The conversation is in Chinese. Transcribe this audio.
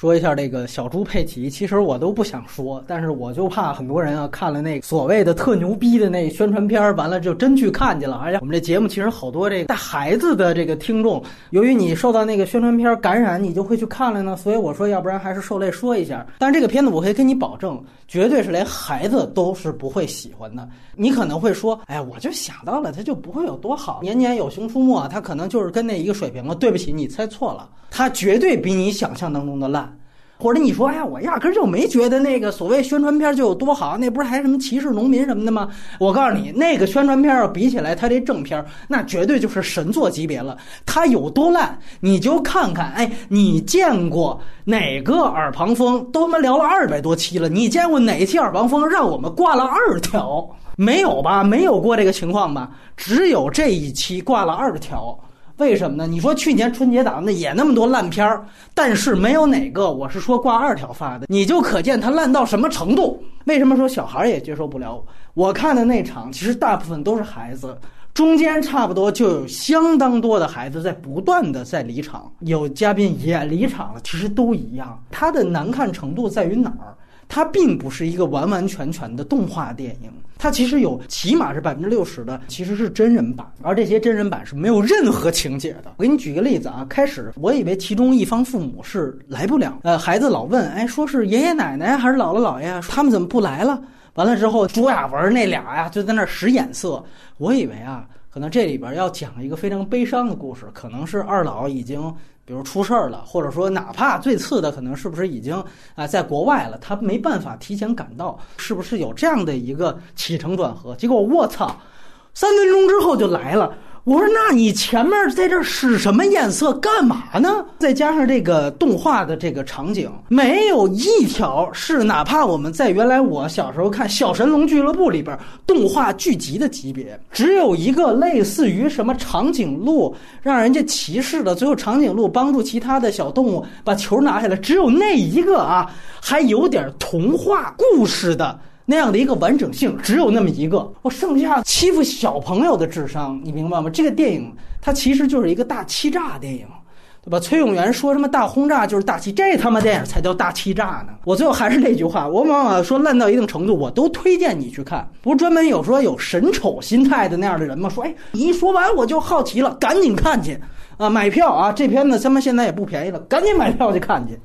说一下这个小猪佩奇，其实我都不想说，但是我就怕很多人啊看了那所谓的特牛逼的那宣传片，完了就真去看去了。而且我们这节目其实好多这个带孩子的这个听众，由于你受到那个宣传片感染，你就会去看了呢。所以我说，要不然还是受累说一下。但是这个片子我可以跟你保证，绝对是连孩子都是不会喜欢的。你可能会说，哎，我就想到了，它就不会有多好。年年有熊出没，它可能就是跟那一个水平了。对不起，你猜错了，它绝对比你想象当中的烂。或者你说，哎呀，我压根儿就没觉得那个所谓宣传片就有多好，那不是还什么歧视农民什么的吗？我告诉你，那个宣传片要比起来，它这正片儿那绝对就是神作级别了。它有多烂，你就看看，哎，你见过哪个耳旁风？都他妈聊了二百多期了，你见过哪期耳旁风让我们挂了二条？没有吧？没有过这个情况吧？只有这一期挂了二条。为什么呢？你说去年春节档那也那么多烂片儿，但是没有哪个我是说挂二条发的，你就可见它烂到什么程度。为什么说小孩儿也接受不了？我看的那场其实大部分都是孩子，中间差不多就有相当多的孩子在不断的在离场，有嘉宾也离场了，其实都一样。它的难看程度在于哪儿？它并不是一个完完全全的动画电影，它其实有起码是百分之六十的其实是真人版，而这些真人版是没有任何情节的。我给你举个例子啊，开始我以为其中一方父母是来不了，呃，孩子老问，哎，说是爷爷奶奶还是姥姥姥爷，他们怎么不来了？完了之后，朱亚文那俩呀就在那使眼色，我以为啊，可能这里边要讲一个非常悲伤的故事，可能是二老已经。比如出事儿了，或者说哪怕最次的，可能是不是已经啊在国外了，他没办法提前赶到，是不是有这样的一个起承转合？结果我操，三分钟之后就来了。我说：“那你前面在这使什么眼色干嘛呢？再加上这个动画的这个场景，没有一条是哪怕我们在原来我小时候看《小神龙俱乐部》里边动画剧集的级别，只有一个类似于什么长颈鹿让人家歧视的，最后长颈鹿帮助其他的小动物把球拿下来，只有那一个啊，还有点童话故事的。”那样的一个完整性只有那么一个，我剩下欺负小朋友的智商，你明白吗？这个电影它其实就是一个大欺诈电影，对吧？崔永元说什么大轰炸就是大欺，这他妈电影才叫大欺诈呢！我最后还是那句话，我往往说烂到一定程度，我都推荐你去看。不是专门有说有神丑心态的那样的人吗？说哎，你一说完我就好奇了，赶紧看去啊！买票啊！这片子他妈现在也不便宜了，赶紧买票去看去。